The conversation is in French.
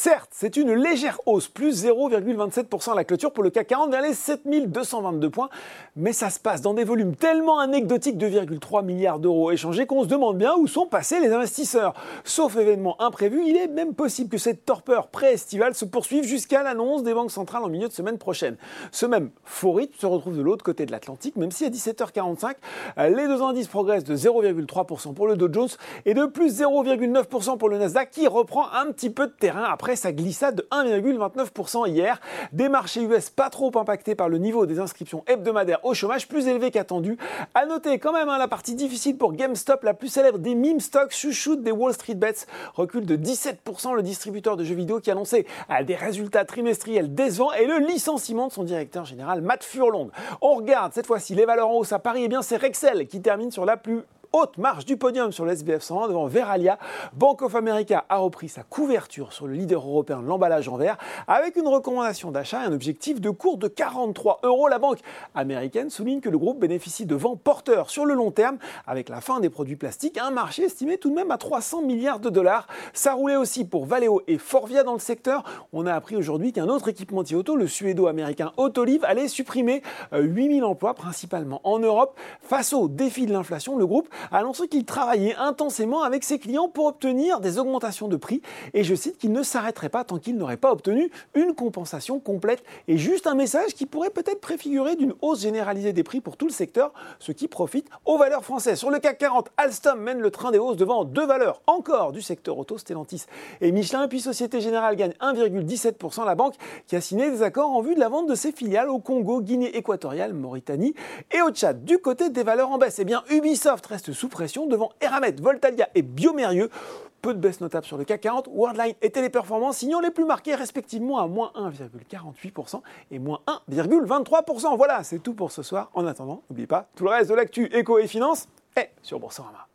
Certes, c'est une légère hausse, plus 0,27% à la clôture pour le CAC 40 vers les 7222 points, mais ça se passe dans des volumes tellement anecdotiques, 2,3 milliards d'euros échangés, qu'on se demande bien où sont passés les investisseurs. Sauf événement imprévu, il est même possible que cette torpeur pré-estivale se poursuive jusqu'à l'annonce des banques centrales en milieu de semaine prochaine. Ce même faux se retrouve de l'autre côté de l'Atlantique, même si à 17h45, les deux indices progressent de 0,3% pour le Dow Jones et de plus 0,9% pour le Nasdaq qui reprend un petit peu de terrain après sa glissade de 1,29% hier. Des marchés US pas trop impactés par le niveau des inscriptions hebdomadaires au chômage plus élevé qu'attendu. À noter quand même hein, la partie difficile pour GameStop, la plus célèbre des meme stocks, chouchoute des Wall Street Bets, recule de 17% le distributeur de jeux vidéo qui annonçait euh, des résultats trimestriels décevants et le licenciement de son directeur général Matt Furlong. On regarde cette fois-ci les valeurs en hausse à Paris, et eh bien c'est Rexel qui termine sur la plus haute marche du podium sur l'SBF 120 devant Veralia. Bank of America a repris sa couverture sur le leader européen de l'emballage en verre avec une recommandation d'achat et un objectif de cours de 43 euros. La banque américaine souligne que le groupe bénéficie de vents porteurs sur le long terme avec la fin des produits plastiques, un marché estimé tout de même à 300 milliards de dollars. Ça roulait aussi pour Valeo et Forvia dans le secteur. On a appris aujourd'hui qu'un autre équipementier auto, le suédo-américain Autoliv, allait supprimer 8000 euh, emplois principalement en Europe. Face au défi de l'inflation, le groupe a annoncé qu'il travaillait intensément avec ses clients pour obtenir des augmentations de prix et je cite qu'il ne s'arrêterait pas tant qu'il n'aurait pas obtenu une compensation complète et juste un message qui pourrait peut-être préfigurer d'une hausse généralisée des prix pour tout le secteur, ce qui profite aux valeurs françaises. Sur le CAC 40, Alstom mène le train des hausses devant deux valeurs encore du secteur auto, Stellantis et Michelin, puis Société Générale gagne 1,17%. La banque qui a signé des accords en vue de la vente de ses filiales au Congo, Guinée équatoriale, Mauritanie et au Tchad. Du côté des valeurs en baisse, eh bien Ubisoft reste sous pression devant Eramet, Voltalia et Biomérieux. Peu de baisse notable sur le CAC 40. Worldline et Téléperformance signant les plus marqués respectivement à moins 1,48% et moins 1,23%. Voilà, c'est tout pour ce soir. En attendant, n'oubliez pas, tout le reste de l'actu éco et finance est sur Boursorama.